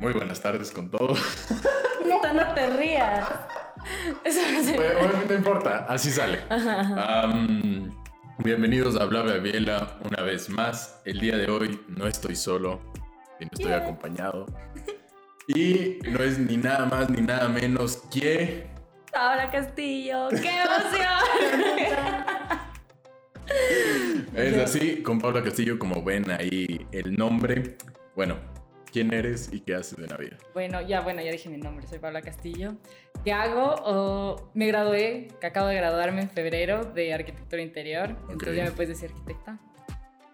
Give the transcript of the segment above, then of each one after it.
Muy buenas tardes con todos. Neta, no te rías. Eso no Bueno, no importa, así sale. Bienvenidos a Bla Bla Biela una vez más. El día de hoy no estoy solo, sino estoy Yeah. acompañado. Y no es ni nada más ni nada menos que. Paola Castillo, qué emoción. Es así, con Paula Castillo, como ven ahí el nombre. Bueno, ¿quién eres y qué haces de la vida? bueno, ya, bueno, ya dije mi nombre, soy Paola Castillo. ¿Qué hago? Oh, me gradué, que acabo de graduarme en febrero de arquitectura interior. Entonces ya me puedes decir arquitecta.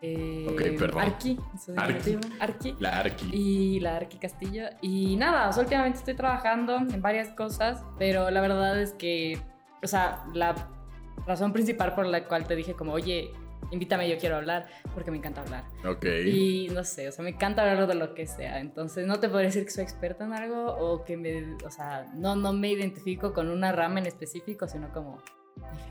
Eh, Ok, perdón. Arqui, eso es Arqui. Arqui. La Arqui. y la Arqui Castillo. Y nada, o sea, últimamente estoy trabajando en varias cosas, pero la verdad es que, o sea, la razón principal por la cual te dije como, oye, invítame, yo quiero hablar, porque me encanta hablar. Ok. Y no sé, o sea, me encanta hablar de lo que sea. Entonces, no te podría decir que soy experta en algo o que me, o sea, no, no me identifico con una rama en específico, sino como...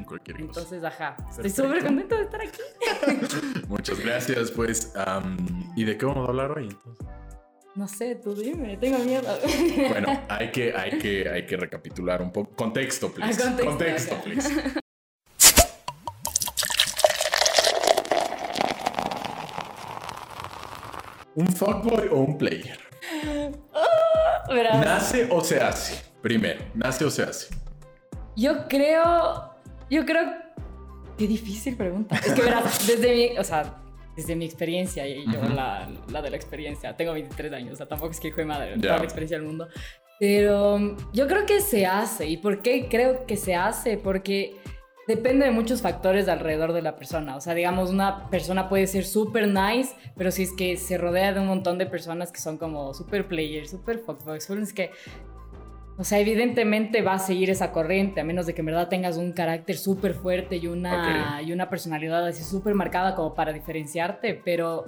Cualquier cosa. Entonces, ajá, estoy Perfecto. súper contenta de estar aquí. Muchas gracias, pues. am, ¿Y de qué vamos a hablar hoy entonces? No sé, tú dime, tengo miedo. Bueno, hay que, hay que, hay que recapitular un poco. Contexto, please. Ah, contexto, ok. please. ¿Un fuckboy o un player? Verás. ¿Nace o se hace? Primero, ¿nace o se hace? Yo creo. Yo creo. Qué difícil pregunta. Es que verás, desde mi. O sea, desde mi experiencia, y yo la, la de la experiencia. Tengo 23 años, o sea, tampoco es que hijo de madre, toda la experiencia del mundo. Pero yo creo que se hace. ¿Y por qué creo que se hace? Porque depende de muchos factores de alrededor de la persona. O sea, digamos, una persona puede ser súper nice, pero si es que se rodea de un montón de personas que son como super players, super fuckboys, es que o sea, evidentemente va a seguir esa corriente, a menos de que en verdad tengas un carácter súper fuerte y una, y una personalidad así súper marcada como para diferenciarte, pero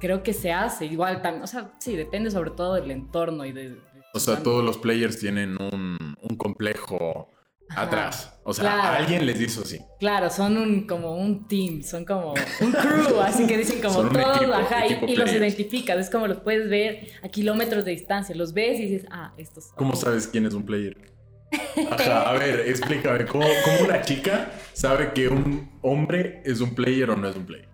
creo que se hace igual también, o sea, sí, depende sobre todo del entorno y de... de- O sea, todos los players tienen un, un complejo. Atrás. O sea, Claro. alguien les hizo así. Claro, son un, como un team, son como un crew, así que dicen como todos, equipo, ajá, y- equipo y, los identificas, es como los puedes ver a kilómetros de distancia, los ves y dices, ah, estos son. ¿Cómo sabes quién es un player? Ajá, a ver, explícame, ¿cómo, cómo una chica sabe que un hombre es un player o no es un player?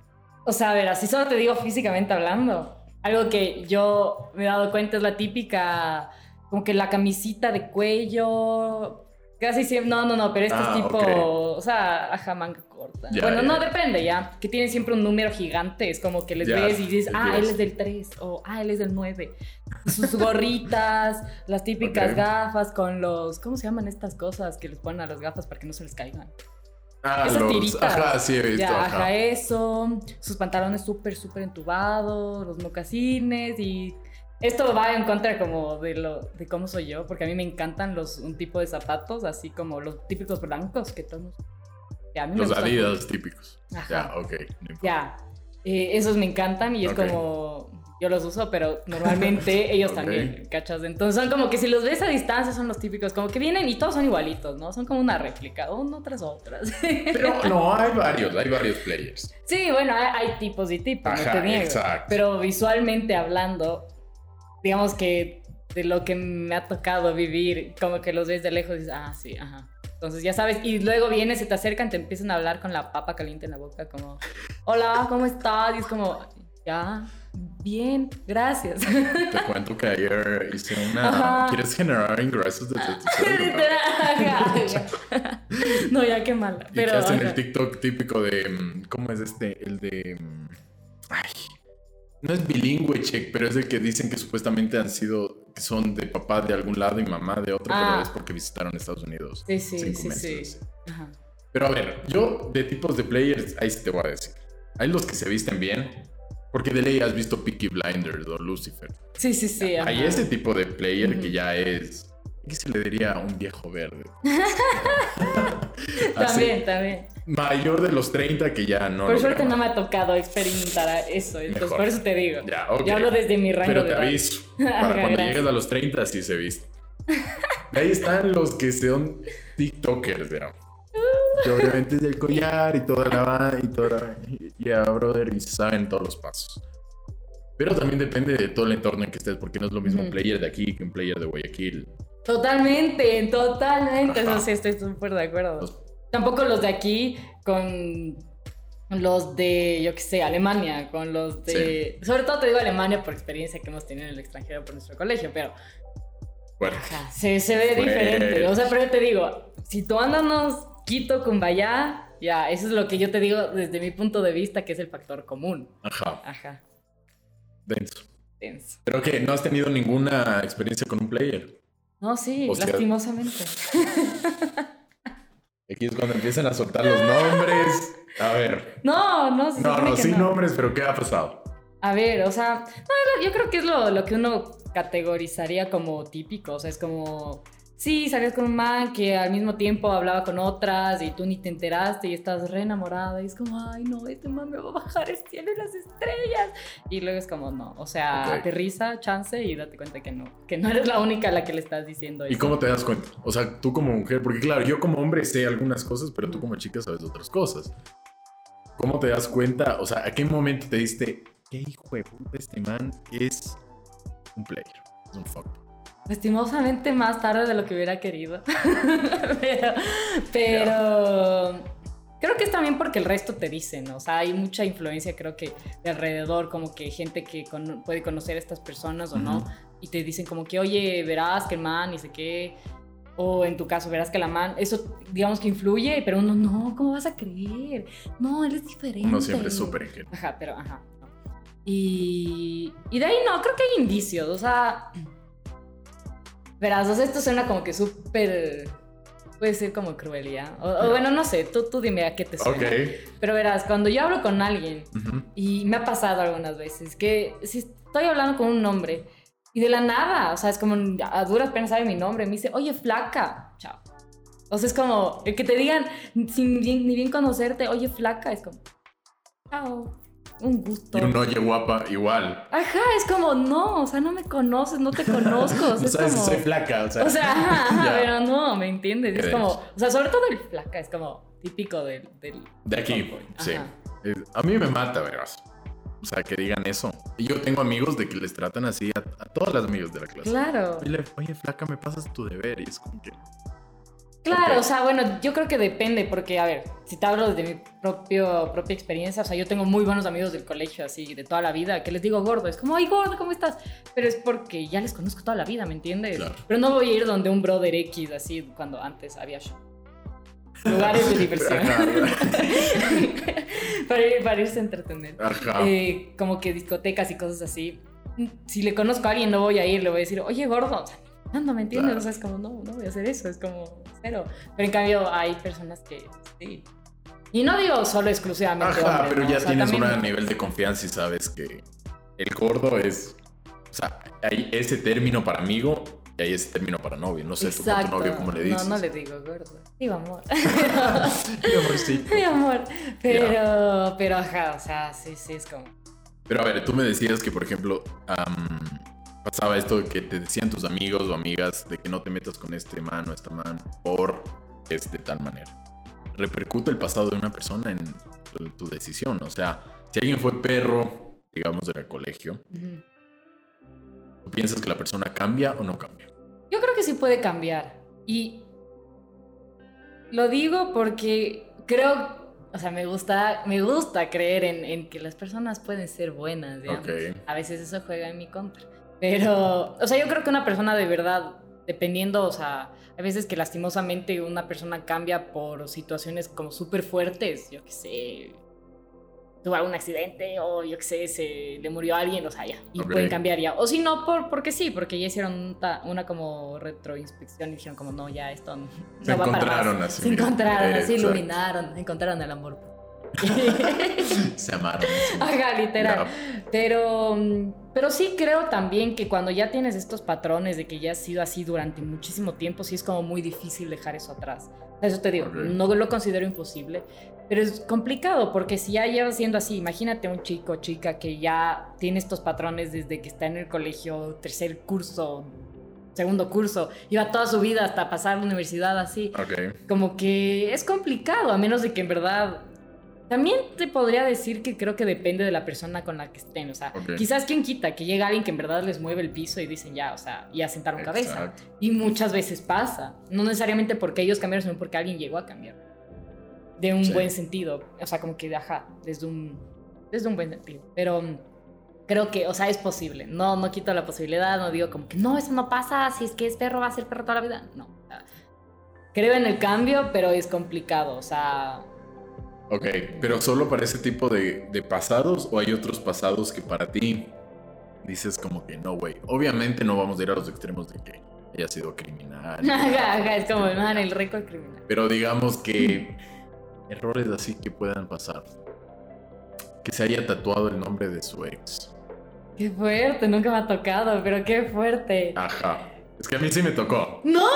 O sea, a ver, así solo te digo físicamente hablando. Algo que yo me he dado cuenta es la típica, como que la camisita de cuello. Casi siempre, no, no, no, pero este Ah, es tipo, ok. o sea, ajá, manga corta. Ya, bueno, ya, no, ya. depende ya, que tienen siempre un número gigante, es como que les ves y dices, ah, él es del 3, o ah, él es del 9. Sus gorritas, las típicas gafas con los, ¿cómo se llaman estas cosas que les ponen a las gafas para que no se les caigan? Ah, Esas los. tiritas. Ajá, sí he visto. Ya, ajá. ajá, eso. Sus pantalones súper, súper entubados, los mocasines y... Esto va en contra como de lo de cómo soy yo, porque a mí me encantan los un tipo de zapatos, así como los típicos blancos que todos. Ya, a mí me Los gustan. Adidas típicos. Ajá. Ya, ok. no. Ya, eh, esos me encantan y es como yo los uso, pero normalmente ellos Ok. también, ¿cachas? Entonces son como que si los ves a distancia son los típicos, como que vienen y todos son igualitos, ¿no? Son como una réplica, uno tras otras. Pero no, hay varios, hay varios players. Sí, bueno, hay, hay tipos y tipos, no Ajá, te niego. exacto. Pero visualmente hablando, digamos que de lo que me ha tocado vivir, como que los ves de lejos y dices, ah, sí, ajá. Entonces ya sabes, y luego vienes, se te acercan, te empiezan a hablar con la papa caliente en la boca, como, hola, ¿cómo estás? Y es como, ya, bien, gracias. Te cuento que ayer hice una. Ajá. ¿Quieres generar ingresos desde tu celular? No, ya qué mala. Y Pero, que hacen el. TikTok típico de. mm, ¿Cómo es este? El de. mm, Ay. No es bilingüe check, pero es el que dicen que supuestamente han sido. que son de papá de algún lado y mamá de otro, Ah. pero es porque visitaron Estados Unidos. Sí, sí, sí, meses, sí. Ajá. Pero a ver, yo de tipos de players, ahí sí te voy a decir. Hay los que se visten bien, porque de ley has visto Peaky Blinders o Lucifer. Sí, sí, sí. Hay ajá. ese tipo de player que ya es. ¿Qué se le diría a un viejo verde? También, también. Mayor de los 30 que ya no. Por suerte no me ha tocado experimentar eso, entonces Mejor. por eso te digo. Ya, ok. Yo hablo desde mi rango Pero te aviso. Para cuando gracias. llegues a los 30, sí se viste. Ahí están los que son TikTokers, digamos. Que obviamente es el collar y toda la va- y toda la- y- Ya, brother, y saben todos los pasos. Pero también depende de todo el entorno en que estés, porque no es lo mismo un Ujú. player de aquí que un player de Guayaquil. Totalmente, totalmente. Ajá. Eso sí, estoy súper de acuerdo. Los- Tampoco los de aquí con los de, yo qué sé, Alemania, con los de... Sobre todo te digo Alemania por experiencia que hemos tenido en el extranjero por nuestro colegio, pero Bueno, ajá, se, se ve diferente. O sea, pero yo te digo, si tú andas Quito, Cumbayá, ya, eso es lo que yo te digo desde mi punto de vista, que es el factor común. ajá, Ajá, denso. tenso. Pero que no has tenido ninguna experiencia con un player. No, sí, O sea- lastimosamente. Aquí es cuando empiezan a soltar los nombres. A ver. No, no, se No, no, sin no. nombres, pero ¿qué ha pasado? A ver, o sea, no, yo creo que es lo, lo que uno categorizaría como típico, o sea, es como, sí, salías con un man que al mismo tiempo hablaba con otras y tú ni te enteraste y estás re enamorada y es como, ay, no, este man me va a bajar el cielo y las estrellas. Y luego es como, no, o sea, Ok. aterriza, chance y date cuenta que no, que no eres la única a la que le estás diciendo eso. ¿Y cómo te das cuenta? O sea, tú como mujer, porque claro, yo como hombre sé algunas cosas, pero tú como chica sabes otras cosas. ¿Cómo te das cuenta? O sea, ¿a qué momento te diste, qué hijo de puta este man es un player? Es un fuck. Lastimosamente más tarde de lo que hubiera querido. pero, pero creo que es también porque el resto te dice, ¿no? O sea, hay mucha influencia, creo que de alrededor, como que gente que cono- puede conocer a estas personas o no, Ujú. y te dicen como que, oye, verás que el man, y sé qué. O en tu caso, verás que la man, eso digamos que influye, pero uno, no, ¿cómo vas a creer? No, él es diferente. Uno siempre es súper. Ajá, pero ajá. no. Y, y de ahí no, creo que hay indicios, o sea, verás, o sea, esto suena como que súper, puede ser como crueldad, o, o bueno, no sé, tú, tú dime a qué te suena. Ok. Pero verás, cuando yo hablo con alguien, Ujú. y me ha pasado algunas veces, que si estoy hablando con un hombre, y de la nada, o sea, es como a duras penas sabe mi nombre, me dice, oye, flaca, chao. O sea, es como, el que te digan, sin bien- ni bien conocerte, oye, flaca, es como, chao, un gusto. Y un oye guapa, igual. Ajá, es como, no, o sea, no me conoces, no te conozco. O sea, sabes como, soy flaca, o sea. o sea, ajá, pero no, ¿me entiendes? Es como, o sea, sobre todo el flaca, es como típico del... del De aquí, sí. A mí me mata, verás. O sea, que digan eso. Y yo tengo amigos de que les tratan así a, a todas las amigas de la clase. Claro, Dile, oye, flaca, me pasas tu deber. Y es como que. Claro, o sea, bueno, yo creo que depende, porque, a ver, si te hablo desde mi propio, propia experiencia, o sea, yo tengo muy buenos amigos del colegio, así, de toda la vida, que les digo gordo, es como, ay, gordo, ¿cómo estás? Pero es porque ya les conozco toda la vida, ¿me entiendes? Claro. Pero no voy a ir donde un brother X, así, cuando antes había show. Lugares de diversión. para, ir, para irse a entretener. Ajá. Eh, como que discotecas y cosas así. Si le conozco a alguien, no voy a ir, le voy a decir, oye, gordo. O sea, no, no me entiendes. Claro. O sea, es como, no, no voy a hacer eso. Es como cero. Pero en cambio, hay personas que sí. Y no digo solo exclusivamente. Ajá, hombres, pero ¿no? ya O sea, tienes también- un nivel de confianza y sabes que el gordo es. O sea, hay ese término para amigo y hay ese término para novio. No sé tú con tu novio cómo le dices. No, no le digo gordo. Digo amor. Mi amorcito. Mi amor. Pero, pero ajá, o sea, sí, sí, es como. Pero a ver, tú me decías que, por ejemplo, am, pasaba esto de que te decían tus amigos o amigas de que no te metas con este man o esta man por es de tal manera. Repercute el pasado de una persona en tu, tu decisión. O sea, si alguien fue perro, digamos, del colegio, ujú. ¿tú piensas que la persona cambia o no cambia? Yo creo que sí puede cambiar. Y lo digo porque creo, o sea, me gusta, me gusta creer en, en que las personas pueden ser buenas, digamos. Ok. A veces eso juega en mi contra. Pero, o sea, yo creo que una persona de verdad, dependiendo, o sea, hay veces que lastimosamente una persona cambia por situaciones como súper fuertes, yo qué sé, tuvo algún accidente o yo qué sé, se le murió alguien, o sea, ya, y Ok. pueden cambiar ya. O si no, por, porque sí, porque ya hicieron una como retroinspección y dijeron como, no, ya esto no, Se para encontraron más. así, Se encontraron, así Exacto. iluminaron, encontraron el amor. Se amaron. Ajá, literal. Pero, mm, pero sí creo también que cuando ya tienes estos patrones de que ya has sido así durante muchísimo tiempo, sí es como muy difícil dejar eso atrás. Eso te digo, no lo considero imposible, pero es complicado porque si ya llevas siendo así, imagínate un chico o chica que ya tiene estos patrones desde que está en el colegio, tercer curso, segundo curso, lleva toda su vida hasta pasar la universidad así Ok. como que es complicado, a menos de que en verdad También te podría decir que creo que depende de la persona con la que estén. O sea, quizás quien quita que llega alguien que en verdad les mueve el piso y dicen ya, o sea, y asentaron cabeza. Exacto. Y muchas veces pasa. No necesariamente porque ellos cambiaron, sino porque alguien llegó a cambiar. De un Sí. buen sentido. O sea, como que, ajá, desde un, desde un buen sentido. Pero mm, creo que, o sea, es posible. No, no quito la posibilidad, no digo como que no, eso no pasa. Si es que es perro, va a ser perro toda la vida. No. creo en el cambio, pero es complicado. O sea, Ok, pero solo para ese tipo de, de pasados o hay otros pasados que para ti dices como que no, güey. Obviamente no vamos a ir a los extremos de que haya sido criminal. ajá, ajá, es como, man, el récord criminal. Pero digamos que errores así que puedan pasar. Que se haya tatuado el nombre de su ex. Qué fuerte, nunca me ha tocado, pero qué fuerte. Ajá. Es que a mí sí me tocó. ¡No!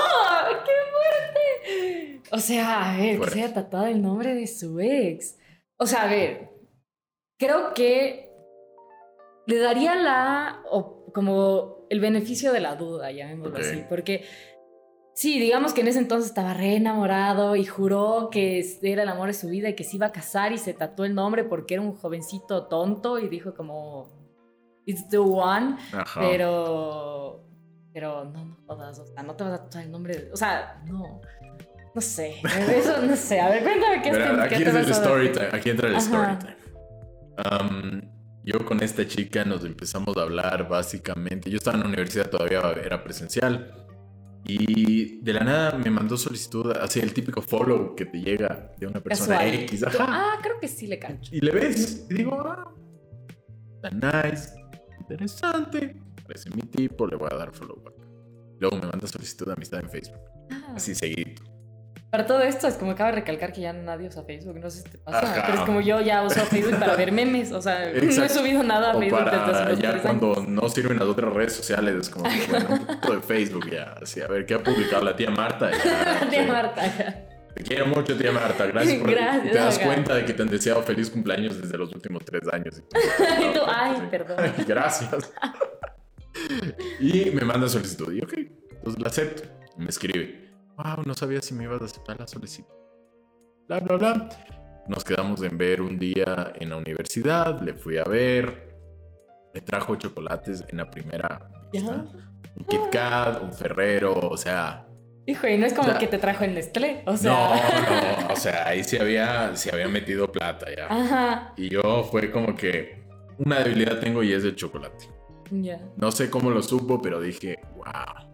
O sea, a ver, que se haya tatuado el nombre de su ex. O sea, a ver, creo que le daría la, o como el beneficio de la duda, llamémoslo Ok. así, porque sí, digamos que en ese entonces estaba re enamorado y juró que era el amor de su vida y que se iba a casar y se tatuó el nombre porque era un jovencito tonto y dijo como, it's the one. Ajá. Pero. Pero no, no jodas. O sea, no te vas a tatuar el nombre. de- o sea, no. No sé. Eso no sé. A ver, cuéntame qué, te- aquí es el story time. Aquí entra el Ajá. story time. Am, yo con esta chica nos empezamos a hablar básicamente. Yo estaba en la universidad todavía, era presencial. Y de la nada me mandó solicitud, así el típico follow que te llega de una persona Casual. X. Ajá. Ah, creo que sí le cancho. Y le ves y digo, ah, está nice, interesante, parece mi tipo, le voy a dar follow back. Luego me manda solicitud de amistad en Facebook, Ah, así seguidito. Para todo esto, es como acaba de recalcar que ya nadie usa Facebook. No sé si te pasa. Ajá. Pero es como yo ya uso Facebook para ver memes. O sea, no he subido nada a O Facebook desde hace para ya tres cuando años. no sirven las otras redes sociales, es como, que, bueno, un poquito de Facebook ya, así, a ver, ¿qué ha publicado la tía Marta? Ya, Tía sí. Marta. Te quiero mucho, tía Marta, gracias por... Gracias, te das cuenta de que te han deseado feliz cumpleaños desde los últimos tres años. Y tú, ay, Sí. perdón. Gracias. y me manda solicitud. Y ok, entonces la acepto. Me escribe. Wow, no sabía si me ibas a aceptar la solicitud. Bla, bla, bla. Nos quedamos en ver un día en la universidad. Le fui a ver. Me trajo chocolates en la primera vista. Un Kit Kat, un Ferrero, o sea. Hijo, y no es como sea, que te trajo el Nestlé. O No, sea. no, o sea, ahí se había, se había metido plata ya. Ajá. Y yo fue como que una debilidad tengo y es el chocolate. Ya. No sé cómo lo supo, pero dije, wow.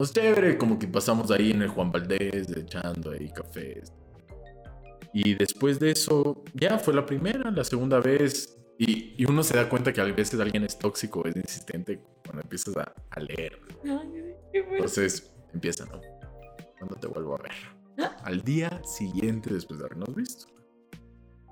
Pues chévere, como que pasamos ahí en el Juan Valdés, echando ahí cafés. Y después de eso, ya fue la primera, la segunda vez. Y, y uno se da cuenta que a veces alguien es tóxico, es insistente cuando empiezas a, a leer. Entonces empieza, ¿no? Cuando te vuelvo a ver. Al día siguiente, después de habernos visto.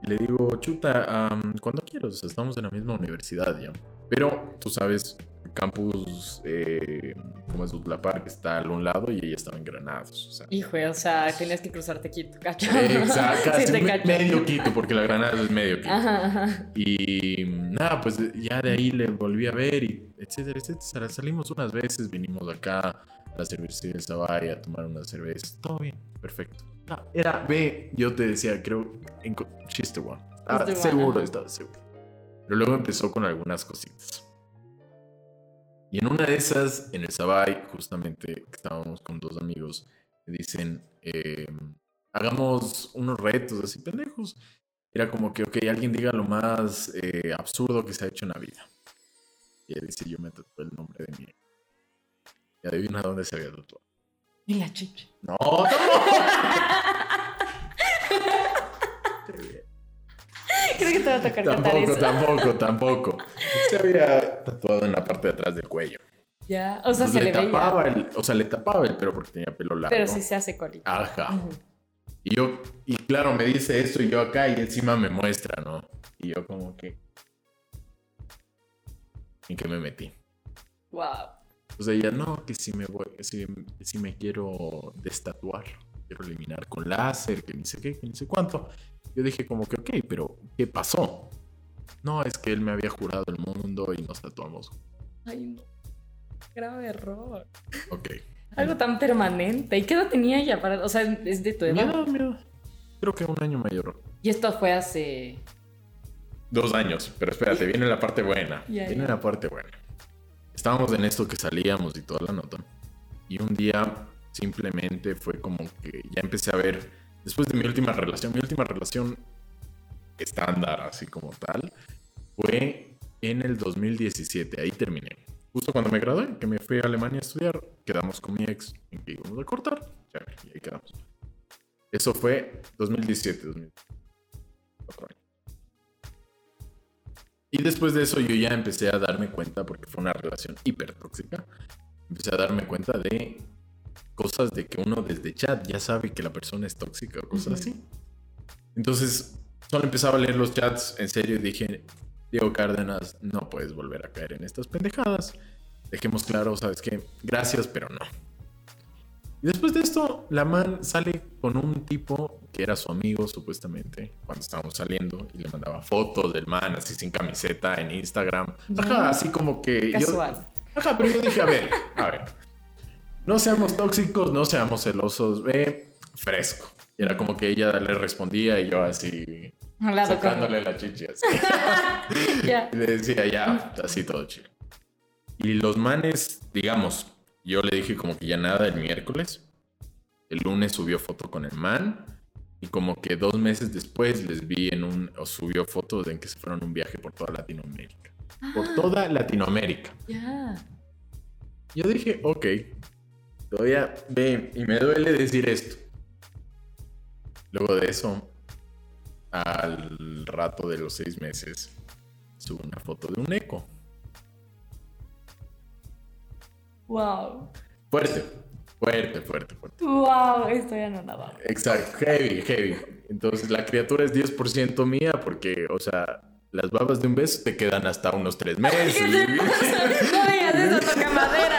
Y le digo, chuta, am, cuando quieras, estamos en la misma universidad ya. Pero tú sabes, campus, eh, como es Dutla Park, está al un lado y ella estaba en Granados. O sea, Hijo, o sea, tenías que cruzarte Quito, cacho. exacto, Sí, me- medio Quito, porque la Granados es medio Quito. Ajá, ajá. Y nada, pues ya de ahí le volví a ver y etcétera, etcétera. Salimos unas veces, vinimos acá a la cervecería del Sabay a tomar unas cervezas. Todo bien, perfecto. Ah, era, ve, yo te decía, creo, en she's the one. One, seguro, estaba seguro. Pero luego empezó con algunas cositas. Y en una de esas, en el Sabay, justamente estábamos con dos amigos, dicen, eh, hagamos unos retos así pendejos. Era como que, ok, alguien diga lo más eh, absurdo que se ha hecho en la vida. Y él dice, yo me tatué el nombre de mi... Y adivina dónde se había tatuado. Y la chicha. No, Creo que te va a tocar tampoco, eso. tampoco, tampoco. Se había tatuado en la parte de atrás del cuello. Ya, o sea, Entonces se le le veía. tapaba el, o sea, le tapaba el pelo porque tenía pelo largo. Pero sí se hace colita. Ajá. Y yo, y claro, me dice esto y yo acá y encima me muestra, ¿no? Y yo como que... ¿En qué me metí? Wow. O sea, ella, no, que si me voy, si, si me quiero destatuar, quiero eliminar con láser, que ni sé qué, que ni sé cuánto. Yo dije como que, ok, pero ¿qué pasó? No, es que él me había jurado el mundo y nos tatuamos. Ay, no. Grave error. Ok. Algo tan permanente. ¿Y qué edad tenía ella? Para... O sea, es de tu edad. edad, mi edad. Creo que un año mayor. Y esto fue hace... Dos años, pero espérate, viene la parte buena. Ya, viene la parte buena. Estábamos en esto que salíamos y toda la nota. Y un día simplemente fue como que ya empecé a ver, después de mi última relación, mi última relación estándar, así como tal, fue en el 2017, ahí terminé. Justo cuando me gradué, que me fui a Alemania a estudiar, quedamos con mi ex en que íbamos a cortar, chévere, y ahí quedamos. Eso fue 2017, 2017. Cuatro años. Y después de eso yo ya empecé a darme cuenta, porque fue una relación hiper tóxica, empecé a darme cuenta de cosas de que uno desde chat ya sabe que la persona es tóxica o cosas así. Entonces, solo empezaba a leer los chats en serio y dije, Diego Cárdenas, no puedes volver a caer en estas pendejadas. Dejemos claro, ¿sabes qué? Gracias, pero no. Y después de esto, la man sale con un tipo que era su amigo, supuestamente, cuando estábamos saliendo, y le mandaba fotos del man así sin camiseta en Instagram. Ajá, así como que. yo- Casual. Ajá, pero yo dije, a ver, a ver. No seamos tóxicos, no seamos celosos, ve fresco. Y era como que ella le respondía y yo así, sacándole la chichi así. Y le decía, ya, así todo chido. Y los manes, digamos, yo le dije como que ya nada el miércoles. El lunes subió foto con el man. Y como que dos meses después les vi en un, o subió fotos en que se fueron a un viaje por toda Latinoamérica. Por toda Latinoamérica. Ya. Yo dije, ok, todavía ve, y me duele decir esto. Luego de eso, al rato de los seis meses, subo una foto de un eco. Wow. Fuerte, fuerte, fuerte, fuerte. Wow, esto ya no nada. Exacto, heavy, heavy. Entonces la criatura es 10% mía porque, o sea, las babas de un beso te quedan hasta unos tres meses. ¿Qué te pasa? No digas eso, toca madera.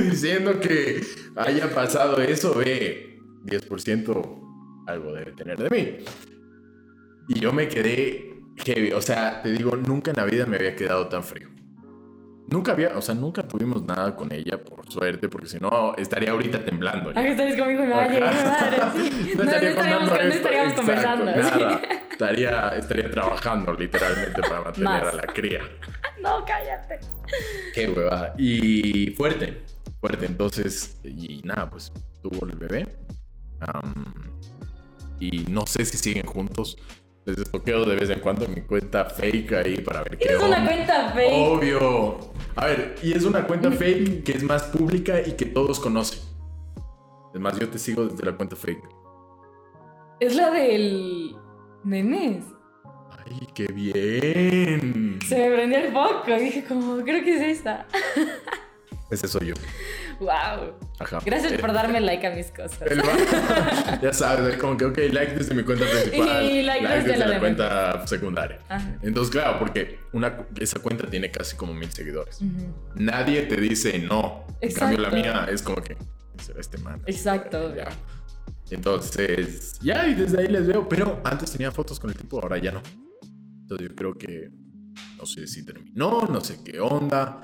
diciendo que haya pasado eso, ve, 10% algo debe tener de mí. Y yo me quedé heavy, o sea, te digo, nunca en la vida me había quedado tan frío. Nunca había, o sea, nunca tuvimos nada con ella, por suerte, porque si no, estaría ahorita temblando. ya. Aquí estaréis conmigo y me va a llegar mi madre. Sí. No, no estaríamos, no esto, estaríamos exacto, conversando. nada. sí. Estaría, estaría trabajando literalmente para mantener Más. a la cría. No, cállate. Qué hueva. Y fuerte, fuerte. Entonces, y nada, pues tuvo el bebé. Y no sé si siguen juntos. Les desbloqueo de vez en cuando mi cuenta fake ahí para ver qué Es una onda. cuenta fake. Obvio. A ver, y es una cuenta fake que es más pública y que todos conocen. Es más, yo te sigo desde la cuenta fake. Es la del memes. Ay, qué bien. Se me prendió el foco. Dije como, creo que es esta. Ese soy yo. Wow. Ajá. Gracias Eh, por darme like a mis cosas. Ya sabes, es como que, ok, like desde mi cuenta principal. Y like desde desde la cuenta secundaria. Ajá. Entonces, claro, porque una, esa cuenta tiene casi como mil seguidores. Ujú. Nadie te dice no. En cambio, la mía es como que será este man. Exacto. Ya. Entonces, ya, y desde ahí les veo. Pero antes tenía fotos con el tipo, ahora ya no. Entonces, yo creo que no sé si terminó, no sé qué onda.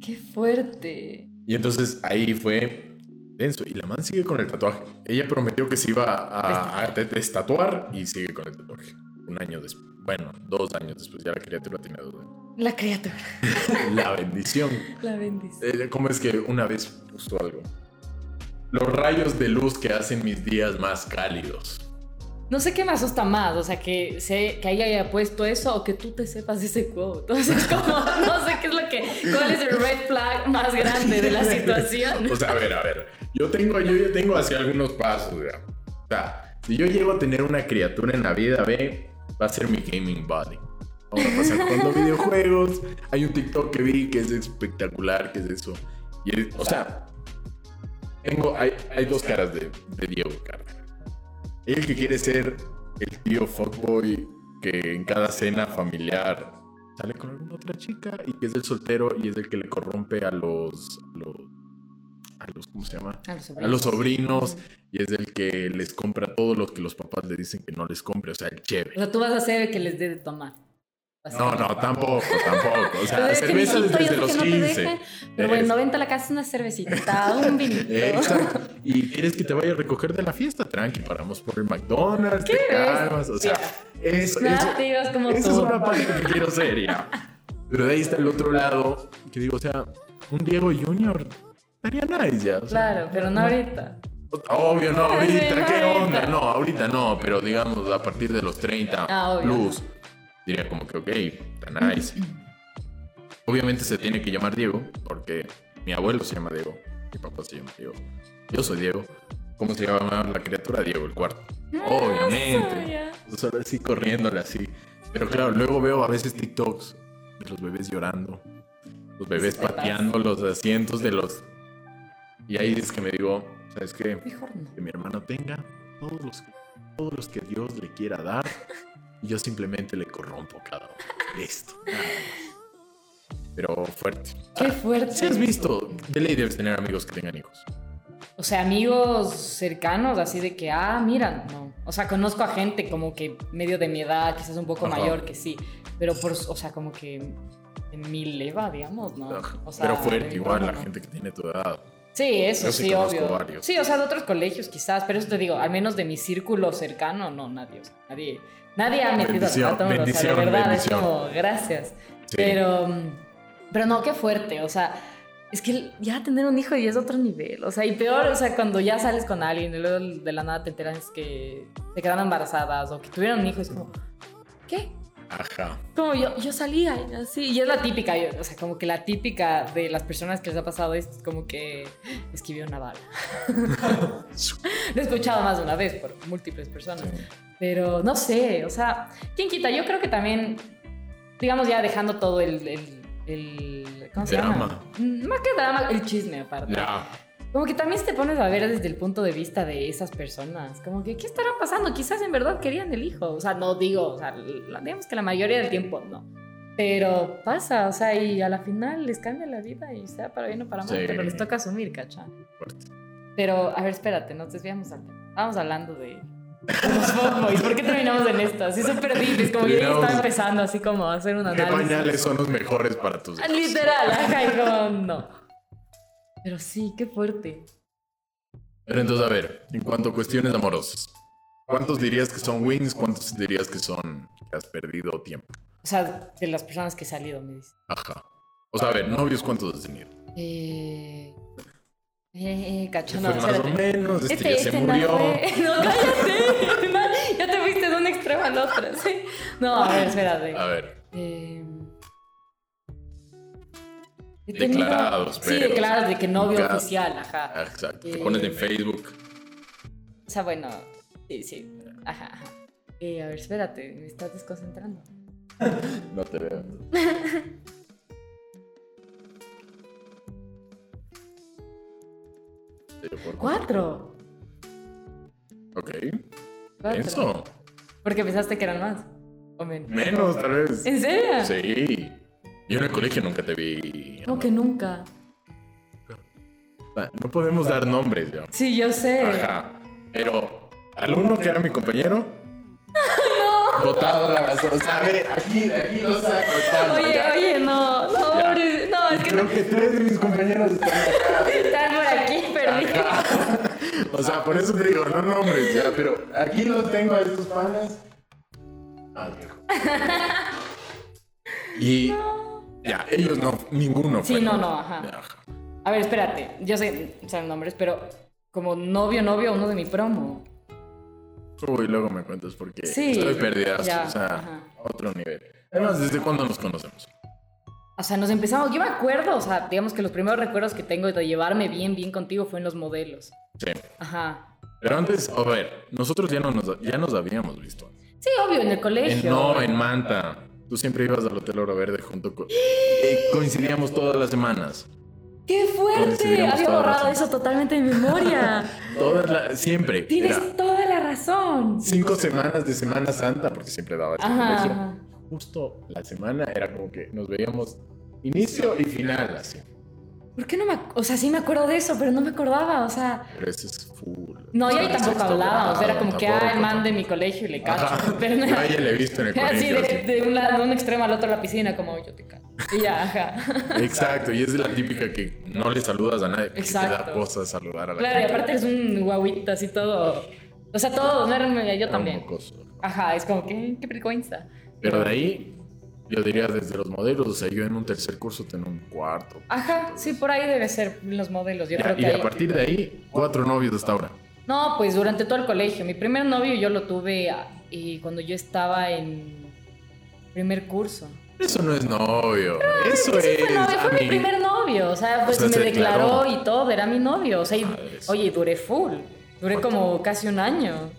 Qué fuerte. Y entonces ahí fue denso. Y la man sigue con el tatuaje. Ella prometió que se iba a, a destatuar y sigue con el tatuaje. Un año después. Bueno, dos años después. Ya la criatura tiene dos años. La criatura. La bendición. La bendición. Eh, ¿Cómo es que una vez puso algo? Los rayos de luz que hacen mis días más cálidos. No sé qué me asusta más, o sea, que, sé, que ella haya puesto eso o que tú te sepas ese quote. Entonces, como, no sé qué es lo que, cuál es el red flag más grande de la situación. O sea, a ver, a ver. Yo tengo, yo ya tengo así algunos pasos, ya. O sea, si yo llego a tener una criatura en la vida, ve, va a ser mi gaming body. Vamos a pasar jugando videojuegos. Hay un TikTok que vi que es espectacular, que es eso. Y es- o sea, tengo, hay, hay dos caras de, Diego Cárdenas. El que quiere ser el tío fuckboy que en cada cena familiar sale con alguna otra chica y que es el soltero y es el que le corrompe a los, a los, a los ¿cómo se llama? A los A los sobrinos y es el que les compra todo lo que los papás le dicen que no les compre, o sea, el O chévere. sea, tú vas a ser el que les dé de tomar. No, no, tampoco, tampoco. O sea, Pero es que cerveza mijito, desde yo los no te 15. dejan, Pero bueno, vente a la casa una cervecita, un vinito. Exacto. Y quieres que te vaya a recoger de la fiesta, tranqui, paramos por el McDonald's, te calmas, o sea, eso, eso, como esa tú. es una parte que quiero ser ya. Pero de ahí está el otro lado, que digo, o sea, un Diego Junior estaría nice ya. o sea, Claro, pero no ahorita. Obvio, no, ahorita, ¿qué onda? No, ahorita no, pero digamos a partir de los 30 Ah, obvio. plus, diría como que, ok, está nice. Obviamente se tiene que llamar Diego, porque mi abuelo se llama Diego, mi papá se llama Diego, yo soy Diego. ¿Cómo se llama la criatura? Diego, el cuarto. Obviamente. ya. Solo así corriéndole así. Pero claro, luego veo a veces TikToks de los bebés llorando, los bebés pateando los asientos de los... Y ahí es que me digo, ¿sabes qué? Mejor no. que mi hermano tenga todos los, todos los que Dios le quiera dar y yo simplemente le corrompo cada uno. Listo. Pero fuerte. Qué fuerte. Si has visto, de ley debes tener amigos que tengan hijos. O sea, amigos cercanos, así de que, ah, mira, no. O sea, conozco a gente como que medio de mi edad, quizás un poco Ajá. mayor que sí. Pero por, o sea, como que en mi leva, digamos, ¿no? O sea, Pero fuerte igual la gente que tiene tu edad. Sí, eso Yo sí obvio. varios. Sí, o sea, de otros colegios quizás, pero eso te digo, al menos de mi círculo cercano, no, nadie. o sea, nadie, nadie ha metido Bendición, a todos, o sea, de verdad, bendición. es como, gracias. Sí. Pero, pero no, qué fuerte, o sea, es que ya tener un hijo ya es otro nivel, o sea, y peor, o sea, cuando ya sales con alguien y luego de la nada te enteras que se quedaron embarazadas o que tuvieron un hijo, es como, ¿qué? Ajá. Como yo, yo salía y así, y es la típica, yo- o sea, como que la típica de las personas que les ha pasado es como que escribió una bala. Lo he escuchado más de una vez por múltiples personas, Sí. pero no sé, o sea, ¿quién quita? Yo creo que también, digamos ya dejando todo el... el, el- ¿Cómo se Drama. llama? Mm, Más que drama, el chisme aparte. Ya. Como que también te pones a ver desde el punto de vista de esas personas. Como que, ¿qué estará pasando? Quizás en verdad querían el hijo. O sea, no digo, o sea, digamos que la mayoría del tiempo no. Pero pasa, o sea, y a la final les cambia la vida y sea para bien o para mal, Sí. pero les toca asumir. Fuerte. Pero, a ver, espérate, nos desviamos al tema. Estábamos hablando de los fuckboys. ¿Por qué terminamos en esto? Así súper es como que ya estaba empezando así como a hacer un ¿Qué análisis. pañales son los mejores para tus hijos? Literal, ajá, y como, no. Pero sí, qué fuerte. Pero entonces, a ver, en cuanto a cuestiones amorosas, ¿cuántos dirías que son wins? ¿Cuántos dirías que son que has perdido tiempo? O sea, de las personas que he salido, me dice. Ajá. O sea, a ver, novios, ¿cuántos has tenido? Eh. Eh, cacho, Que no, fue más o menos, este, ya se no murió. fue- No, cállate. No, ya te fuiste de un extremo al otro, ¿sí? No, a ver, espérate. A ver, Eh, Declarados, Sí, pero- declarados de que novio Nunca- oficial, ajá. exacto. Te Eh, pones en Facebook. O sea, bueno, sí, sí. Ajá, ajá. Eh, a ver, espérate, me estás desconcentrando. No te veo. Sí, ¡Cuatro! Ok. Cuatro. Eso. Porque pensaste que eran más. O menos. Menos, tal vez. ¿En serio? Sí. Yo en el colegio nunca te vi. Como que nunca. No podemos dar nombres ya. Sí, yo sé. Ajá. Pero al uno que era mi compañero. ¡No! Botado la basura. ¿Sabe? Aquí, de aquí lo saco. tal, Oye, ya. oye, no, no, pobre- no, es que Creo que tres de mis compañeros están acá. están por aquí, perdidos. O sea, por eso te digo, no nombres ya, pero aquí los tengo a estos panas. Ah, viejo. Y ya, ellos no, ninguno Sí, fue. no, no, ajá. A ver, espérate, yo sé, saben nombres, pero como novio, novio, uno de mi promo. Uy, luego me cuentas porque Sí, estoy perdida, ya, o sea, ajá. otro nivel. Además, ¿desde cuándo nos conocemos? O sea, nos empezamos, yo me acuerdo, o sea, digamos que los primeros recuerdos que tengo de llevarme bien, bien contigo fue en los modelos. Sí. Ajá. Pero antes, a ver, nosotros ya, no nos, ya nos habíamos visto. Sí, obvio, en el En, colegio. no, en Manta. Tú siempre ibas al Hotel Oro Verde junto con... Eh, coincidíamos todas las semanas. ¡Qué fuerte! Había borrado eso totalmente de memoria. Todas las... Siempre. Tienes Era toda la razón. cinco semanas de Semana Santa, porque siempre daba ese Ajá, colegio. ajá. Justo la semana era como que nos veíamos inicio y final, así. ¿Por qué no me O sea, sí me acuerdo de eso, pero no me acordaba, o sea... Pero ese es full. No, yo ahí O sea, tampoco sexto hablábamos, era grado, como que, ah, el man de mi colegio y le cacho. Pero no- Yo a le he visto en el colegio. de, así. de un lado, de un extremo al otro de la piscina, como yo te cago. Y ya, ajá. Exacto, y es la típica que no le saludas a nadie. que Te da cosa saludar a la Claro, y aparte eres un guaguita así todo. O sea, todo, no era yo Era también. Ajá, es como que, qué vergüenza. Pero de ahí, yo diría desde los modelos, o sea, yo en un tercer curso tengo un cuarto. Ajá, sí, por ahí debe ser los modelos. Yo Ya, creo que y ahí- a partir de ahí, cuatro novios hasta ahora. No, pues durante todo el colegio. Mi primer novio yo lo tuve ah, eh, cuando yo estaba en primer curso. Eso no es novio. Eso Sí, es. fue, novio, fue mi primer novio. O sea, pues O sea, me se declaró declaró. y todo, era mi novio. O sea, y- sí. oye, duré full. Duré como casi un año.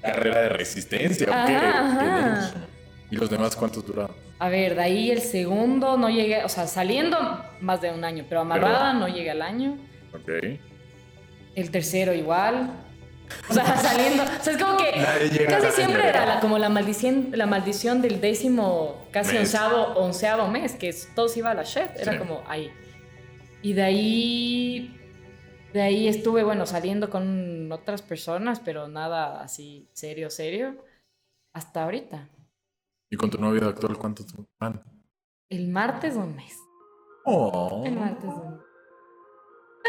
Carrera de resistencia. ¿o qué? Ajá, Qué ajá. ¿Y los demás cuántos duraron? A ver, de ahí el segundo no llegué, o sea, saliendo más de un año, pero amarrada no llegué al año. Ok. El tercero igual. O sea, saliendo. O sea, es como que llega casi siempre era la- como la maldición, la maldición del décimo, casi Mes. onceavo, onceavo mes, que es- todo se iba a la shit. Era Sí. como ahí. Y de ahí. De ahí estuve, bueno, saliendo con otras personas, pero nada así serio, serio. Hasta ahorita. ¿Y con tu novio actual cuántos van? El martes un mes. Oh. El martes un mes.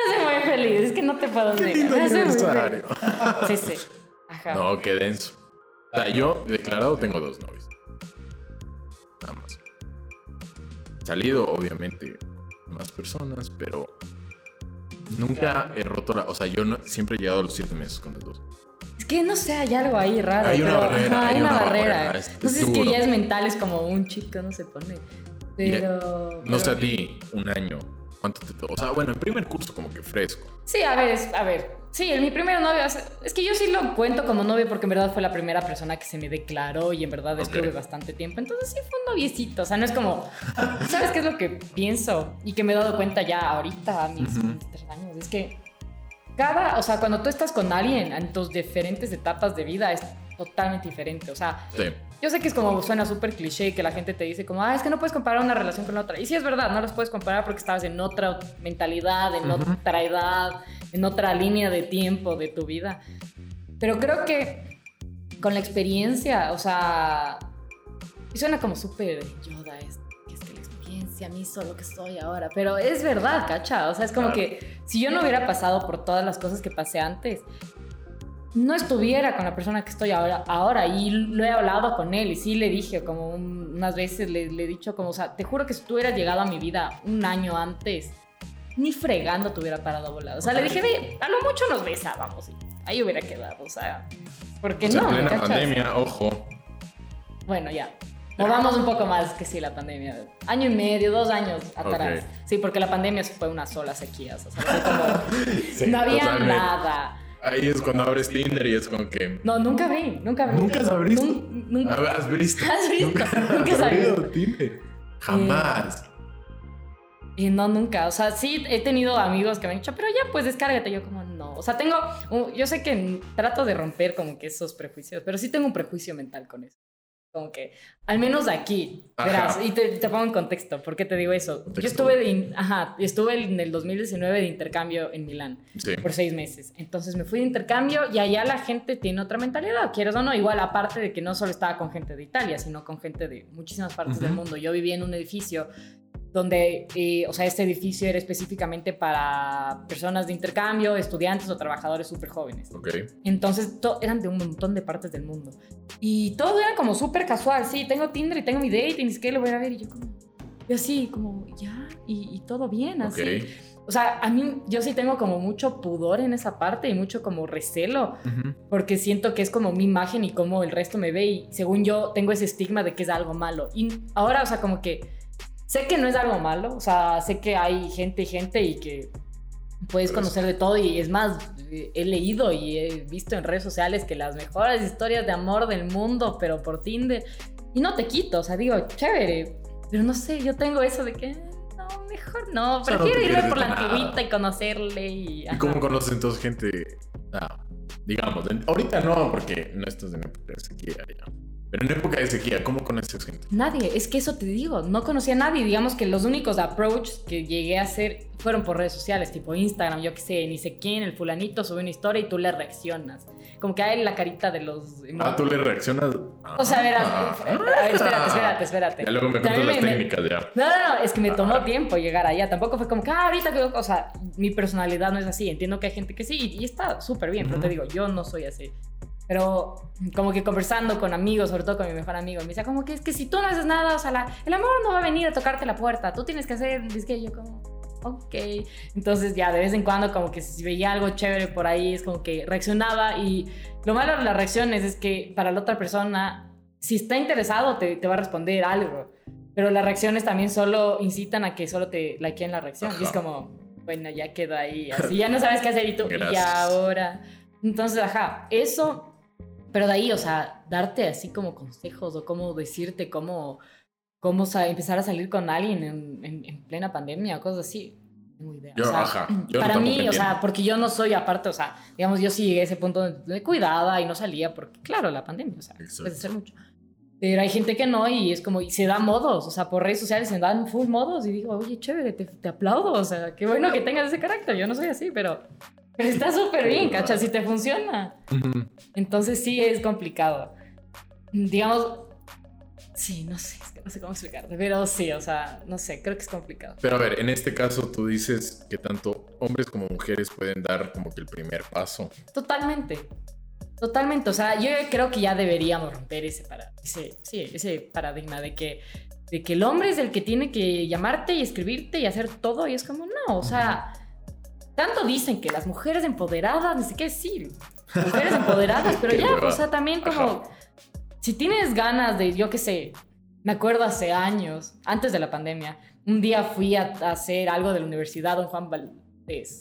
Me hace muy feliz, es que no te puedo Qué negar. Me aniversario. Sí, sí. Ajá. No, qué denso. O sea, yo declarado tengo dos novios. Nada más. Salido, obviamente, más personas, pero nunca he roto la. O sea, yo no- siempre he llegado a los siete meses con los dos. Es que no sé, hay algo ahí raro. Hay una pero- barrera, ajá, hay una, una barrera. barrera, es- no sé es que ya es mental, es como un chico no se pone. Pero. No sé a ti, un año. ¿Cuánto te O sea, bueno, el primer curso como que fresco. Sí, a ver, a ver. Sí, el- mi primer novio. Es, que yo sí lo cuento como novio porque en verdad fue la primera persona que se me declaró y en verdad estuve bastante tiempo. Entonces sí fue un noviecito. O sea, no es como. ¿Sabes qué es lo que pienso? Y que me he dado cuenta ya ahorita a mis. 23 años. Es que cada. O sea, cuando tú estás con alguien en tus diferentes etapas de vida es totalmente diferente. O sea, Sí. Yo sé que es como suena súper cliché que la gente te dice como, ah, es que no puedes comparar una relación con otra. Y sí es verdad, no las puedes comparar porque estabas en otra mentalidad, en Ujú. otra edad, en otra línea de tiempo de tu vida. Pero creo que con la experiencia, o sea, y suena como súper Yoda esto, que es que la experiencia me hizo lo que soy ahora. Pero es verdad, cacha. O sea, es como Claro. que si yo no hubiera pasado por todas las cosas que pasé antes, no estuviera con la persona que estoy ahora, ahora y lo he hablado con él y sí le dije como un- unas veces le, le he dicho como, o sea, te juro que si tú hubieras llegado a mi vida un año antes, ni fregando te hubiera parado volado. O sea, le dije, ve, a lo mucho nos besábamos y ahí hubiera quedado, o sea, porque O sea, no, en plena pandemia, ojo. Bueno, ya. Movamos un poco más que sí la pandemia. Año y medio, dos años atrás. Sí, porque la pandemia fue una sola sequía. O sea, fue como, Sí, no había totalmente. nada. Ahí es cuando abres Tinder y es como que. No, nunca abrí, nunca abrí. ¿Nunca has? Nun- nunca. A ver, ¿Has visto? ¿Has visto? Nunca has sabía. abierto Tinder. Jamás. Y no, nunca. O sea, sí he tenido amigos que me han dicho, pero ya, pues descárgate. Yo como, no. O sea, tengo, yo sé que trato de romper como que esos prejuicios, pero sí tengo un prejuicio mental con eso. Como que, al menos aquí, verás, y te, te pongo en contexto, ¿por qué te digo eso? Yo estuve, de, in- ajá, estuve en el 2019 de intercambio en Milán Sí. por seis meses. Entonces me fui de intercambio y allá la gente tiene otra mentalidad, quieres o no. Igual, aparte de que no solo estaba con gente de Italia, sino con gente de muchísimas partes del mundo. Yo vivía en un edificio donde, eh, o sea, este edificio era específicamente para personas de intercambio, estudiantes o trabajadores súper jóvenes. Ok. Entonces to- eran de un montón de partes del mundo. Y todo era como súper casual. Sí, tengo Tinder y tengo mi date y ni siquiera lo voy a ver. Y yo como, y así, como, ya, y, y todo bien, así. Ok. O sea, a mí, yo sí tengo como mucho pudor en esa parte y mucho como recelo, Ujú. porque siento que es como mi imagen y cómo el resto me ve y según yo tengo ese estigma de que es algo malo. Y ahora, o sea, como que sé que no es algo malo, o sea, sé que hay gente y gente y que puedes Pues- conocer de todo y es más, eh, he leído y he visto en redes sociales que las mejores historias de amor del mundo, pero por Tinder, y no te quito, o sea, digo, chévere, pero no sé, yo tengo eso de que... No, mejor no. O sea, no Prefiero irme por la antigüita y conocerle y... ¿Y cómo conoces entonces gente? Ah, digamos, ahorita no, porque no estás en época sequía ya. Pero en época de sequía, ¿cómo conoces gente? Nadie, es que eso te digo, no conocía a nadie. Digamos que los únicos approaches que llegué a hacer fueron por redes sociales, tipo Instagram, yo qué sé, ni sé quién, el fulanito sube una historia y tú le reaccionas. Como que hay la carita de los... Ah, tú le reaccionas. O sea, a ver, a, Ah. a ver, espérate, espérate, espérate. Ya luego me También las me- técnicas ya. No, no, no, es que me tomó Ajá. tiempo llegar allá. Tampoco fue como que, ah, ahorita que, o sea, mi personalidad no es así. Entiendo que hay gente que sí y, y está súper bien, pero te digo, yo no soy así. Pero como que conversando con amigos, sobre todo con mi mejor amigo, me decía como que es que si tú no haces nada, o sea, la- el amor no va a venir a tocarte la puerta, tú tienes que hacer, es que yo como, ok. Entonces ya de vez en cuando como que si veía algo chévere por ahí, es como que reaccionaba y lo malo de las reacciones es que para la otra persona, si está interesado, te, te va a responder algo. Pero las reacciones también solo incitan a que solo te likeen la reacción. Y es como, bueno, ya quedó ahí. Así ya no sabes qué hacer y tú, y Gracias. ahora. Entonces, ajá, eso. Pero de ahí, o sea, darte así como consejos o cómo decirte cómo, cómo empezar a salir con alguien en, en- en plena pandemia o cosas así. No tengo idea. Yo, O sea, ajá, yo para tampoco mí, o sea, porque yo no soy aparte, o sea, digamos, yo sí llegué a ese punto donde me cuidaba y no salía porque, claro, la pandemia, o sea, Exacto. puede ser mucho. Pero hay gente que no y es como, y se da modos, o sea, por redes sociales se dan full modos y digo, oye, chévere, te, te aplaudo, o sea, qué bueno que tengas ese carácter, yo no soy así, pero, pero está súper bien, ¿cachas? Si te funciona. Entonces sí es complicado. Digamos, sí, no sé, es que no sé cómo explicarte, pero sí, o sea, no sé, creo que es complicado. Pero a ver, en este caso tú dices que tanto hombres como mujeres pueden dar como que el primer paso. Totalmente. Totalmente. O sea, yo creo que ya deberíamos romper ese, para, ese, sí, ese paradigma de que, de que el hombre es el que tiene que llamarte y escribirte y hacer todo. Y es como, no, o sea, tanto dicen que las mujeres empoderadas, ni qué decir. Mujeres empoderadas, pero ya, o sea, también como, Ajá. si tienes ganas de, yo qué sé, me acuerdo hace años, antes de la pandemia, un día fui a, a hacer algo de la universidad, don Juan Valdés.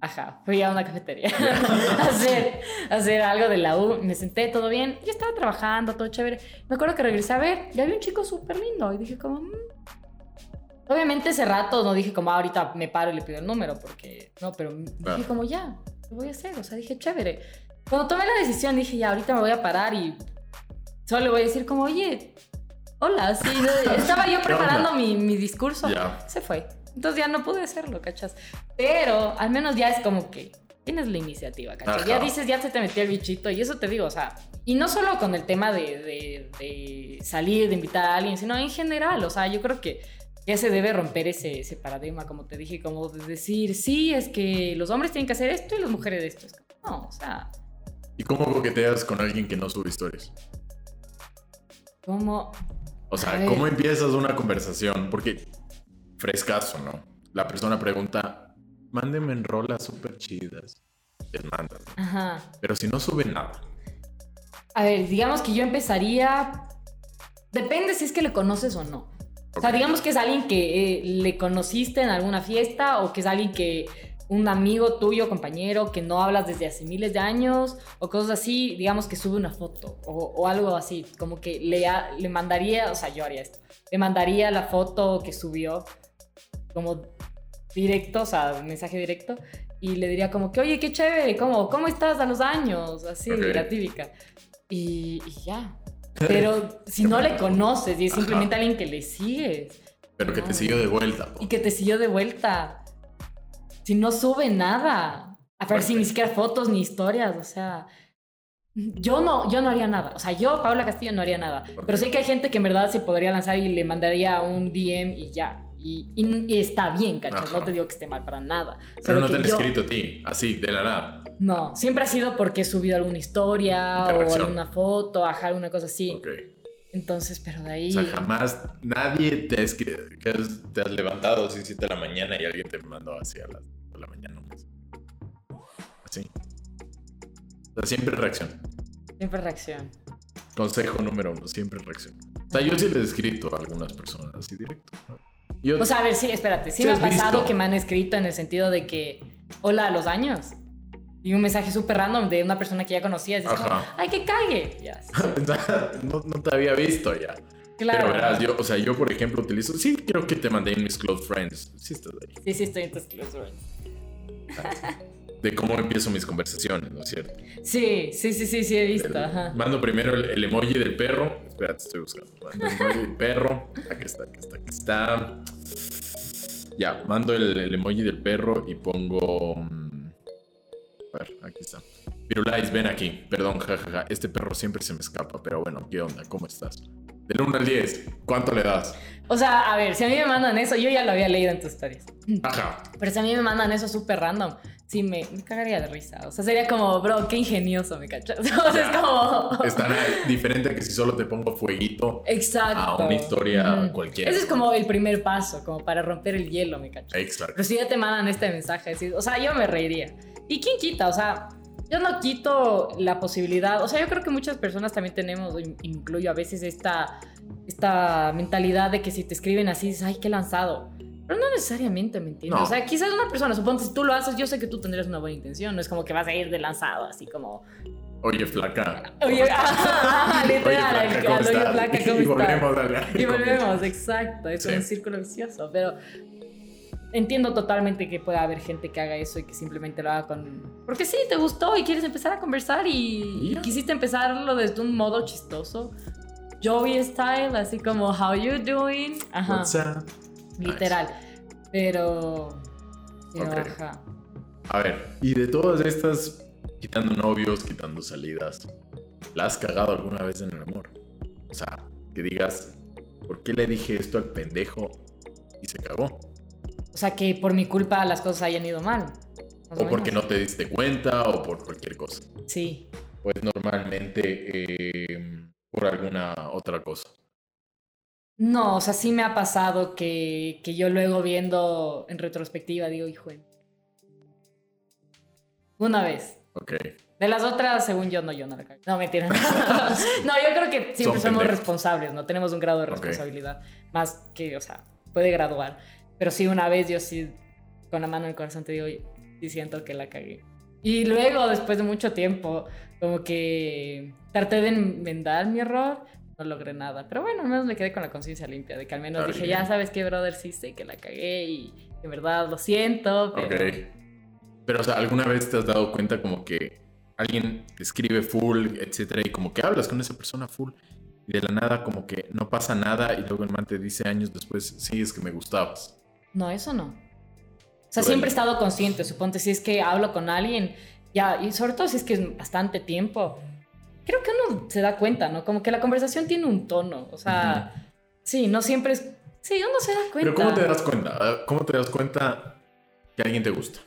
Ajá, fui a una cafetería a, hacer, a hacer algo de la U. Me senté, todo bien. Yo estaba trabajando, todo chévere. Me acuerdo que regresé a ver y había un chico súper lindo. Y dije como... "Mm". Obviamente ese rato no dije como "Ah, ahorita me paro y le pido el número porque... No, pero Claro. dije como ya, lo voy a hacer. O sea, dije chévere. Cuando tomé la decisión dije ya, ahorita me voy a parar y solo le voy a decir como, oye, hola. Sí, estaba yo ¿Qué preparando mi, mi discurso Ya. se fue. Entonces ya no pude hacerlo, ¿cachas? Pero al menos ya es como que tienes la iniciativa, ¿cachas? Ajá. Ya dices, ya se te metió el bichito y eso te digo, o sea, y no solo con el tema de, de- de salir, de invitar a alguien, sino en general, o sea, yo creo que ya se debe romper ese, ese paradigma, como te dije, como de decir, sí, es que los hombres tienen que hacer esto y las mujeres esto. Es como, no, o sea, ¿Y cómo coqueteas con alguien que no sube historias? como... O sea. ¿cómo empiezas una conversación? Porque frescazo, ¿no? La persona pregunta, mándenme en rolas súper chidas. Les mandas. ¿no? Ajá. Pero si no sube nada. A ver, digamos que yo empezaría. Depende si es que le conoces o no. O sea, digamos que es alguien que eh, le conociste en alguna fiesta o que es alguien que. Un amigo tuyo, compañero, que no hablas desde hace miles de años o cosas así, digamos que sube una foto o, o algo así, como que le, le mandaría, o sea, yo haría esto, le mandaría la foto que subió como directo, o sea, mensaje directo, y le diría como que, oye, qué chévere, ¿cómo, cómo estás a los años? Así, la típica. Y, y ya. Pero si no le conoces y es Ajá. simplemente alguien que le sigues Pero que te No. siguió de vuelta. po. y que te siguió de vuelta, si no sube nada, a ver si ni siquiera fotos ni historias, o sea, yo no, yo no haría nada, o sea, yo, Paula Castillo, no haría nada, pero sé que hay gente que en verdad se podría lanzar y le mandaría un DM y ya. Y, y- y está bien, ¿cachas? Ajá. No te digo que esté mal para nada. Pero Solo no te han yo- escrito a ti, así, de la nada. No, siempre ha sido porque he subido alguna historia o alguna foto, ajá, alguna cosa así. Ok. Entonces, pero de ahí... O sea, jamás nadie te escrito, que has- te has levantado así 7 de la mañana y alguien te mandó así a las 2 de la mañana. Así. O sea, siempre reacción. Siempre reacción. Consejo número uno, siempre reacción. O sea, yo sí les he escrito a algunas personas así directo. Yo, O sea, a ver, sí, espérate. Sí, me ha pasado visto. que me han escrito en el sentido de que, hola, a los años. Y un mensaje súper random de una persona que ya conocías. Es como, ay, que cague. Ya, sí, no, no te había visto ya. claro. Pero verás, yo, o sea, yo por ejemplo utilizo, sí, creo que te mandé en mis close friends. Sí, estás ahí. Sí, sí, estoy en tus close friends. de cómo empiezo mis conversaciones, ¿no es cierto? Sí, sí, sí, sí, sí, he visto. Ajá. Mando primero el, el emoji del perro. Espérate, estoy buscando. Mando el emoji del perro. Aquí está, aquí está, aquí está. Ya, mando el, el emoji del perro y pongo. Mm, A ver, aquí está. Pirulais, ven aquí. Perdón, jajaja. Este perro siempre se me escapa, pero bueno, ¿qué onda? ¿Cómo estás? Del 1 al 10, ¿cuánto le das? O sea, a ver, si a mí me mandan eso, yo ya lo había leído en tus stories. Ajá. Pero si a mí me mandan eso súper random, sí me, me cagaría de risa. O sea, sería como, bro, qué ingenioso, me cachas. O sea, es como. Es tan diferente que si solo te pongo fueguito Exacto. a una historia Ujú. cualquiera. Ese es como el primer paso, como para romper el hielo, me cachas. Exacto. Pero si ya te mandan este mensaje, o sea, yo me reiría. ¿Y quién quita? O sea, yo no quito la posibilidad. O sea, yo creo que muchas personas también tenemos, in- incluyo a veces esta, esta mentalidad de que si te escriben así, dices, ay, qué lanzado. Pero no necesariamente, ¿me entiendes? No. O sea, quizás una persona, suponte, si tú lo haces, yo sé que tú tendrías una buena intención. No es como que vas a ir de lanzado, así como, Oye, flaca. oye, Oye, literal, flaca, al- ¿cómo oye, flaca, ¿cómo y volvemos a hablar. Y volvemos, exacto. Es Sí. un círculo vicioso. Pero entiendo totalmente que pueda haber gente que haga eso y que simplemente lo haga con. Porque sí, te gustó y quieres empezar a conversar y, quisiste empezarlo desde un modo chistoso. Joey style, así como, how you doing? Ajá, What's up? literal. Pero. Ajá. A ver, y de todas estas, quitando novios, quitando salidas, ¿la has cagado alguna vez en el amor? O sea, que digas, ¿por qué le dije esto al pendejo y se cagó? O sea, que por mi culpa las cosas hayan ido mal. O porque no te diste cuenta o por cualquier cosa. Sí. Pues normalmente eh, por alguna otra cosa. No, o sea, sí me ha pasado que, que yo luego viendo en retrospectiva digo, hijo. de-". Una vez. Ok. De las otras, según yo, no, yo no la cagué. No, mentira. no, yo creo que siempre Son somos responsables, ¿no? Tenemos un grado de responsabilidad. Más que, o sea, puede graduar. Pero sí, una vez yo sí, con la mano en el corazón, te digo, sí siento que la cagué. Y luego, después de mucho tiempo, como que traté de enmendar mi error, no logré nada. Pero bueno, al menos me quedé con la conciencia limpia, de que al menos Está dije, bien. ya sabes qué, brother, sí sé que la cagué y de verdad lo siento, pero... Ok. Pero, o sea, ¿alguna vez te has dado cuenta como que alguien te escribe full, etcétera, y como que hablas con esa persona full, y de la nada como que no pasa nada, y luego el man te dice años después, sí, es que me gustabas. No, eso no. O sea, siempre he estado consciente. Suponte si es que hablo con alguien, ya, y sobre todo si es que es bastante tiempo, creo que uno se da cuenta, ¿no? Como que la conversación tiene un tono. O sea, sí, no siempre es. Sí, uno se da cuenta. Pero ¿cómo te das cuenta? ¿Cómo te das cuenta que alguien te gusta?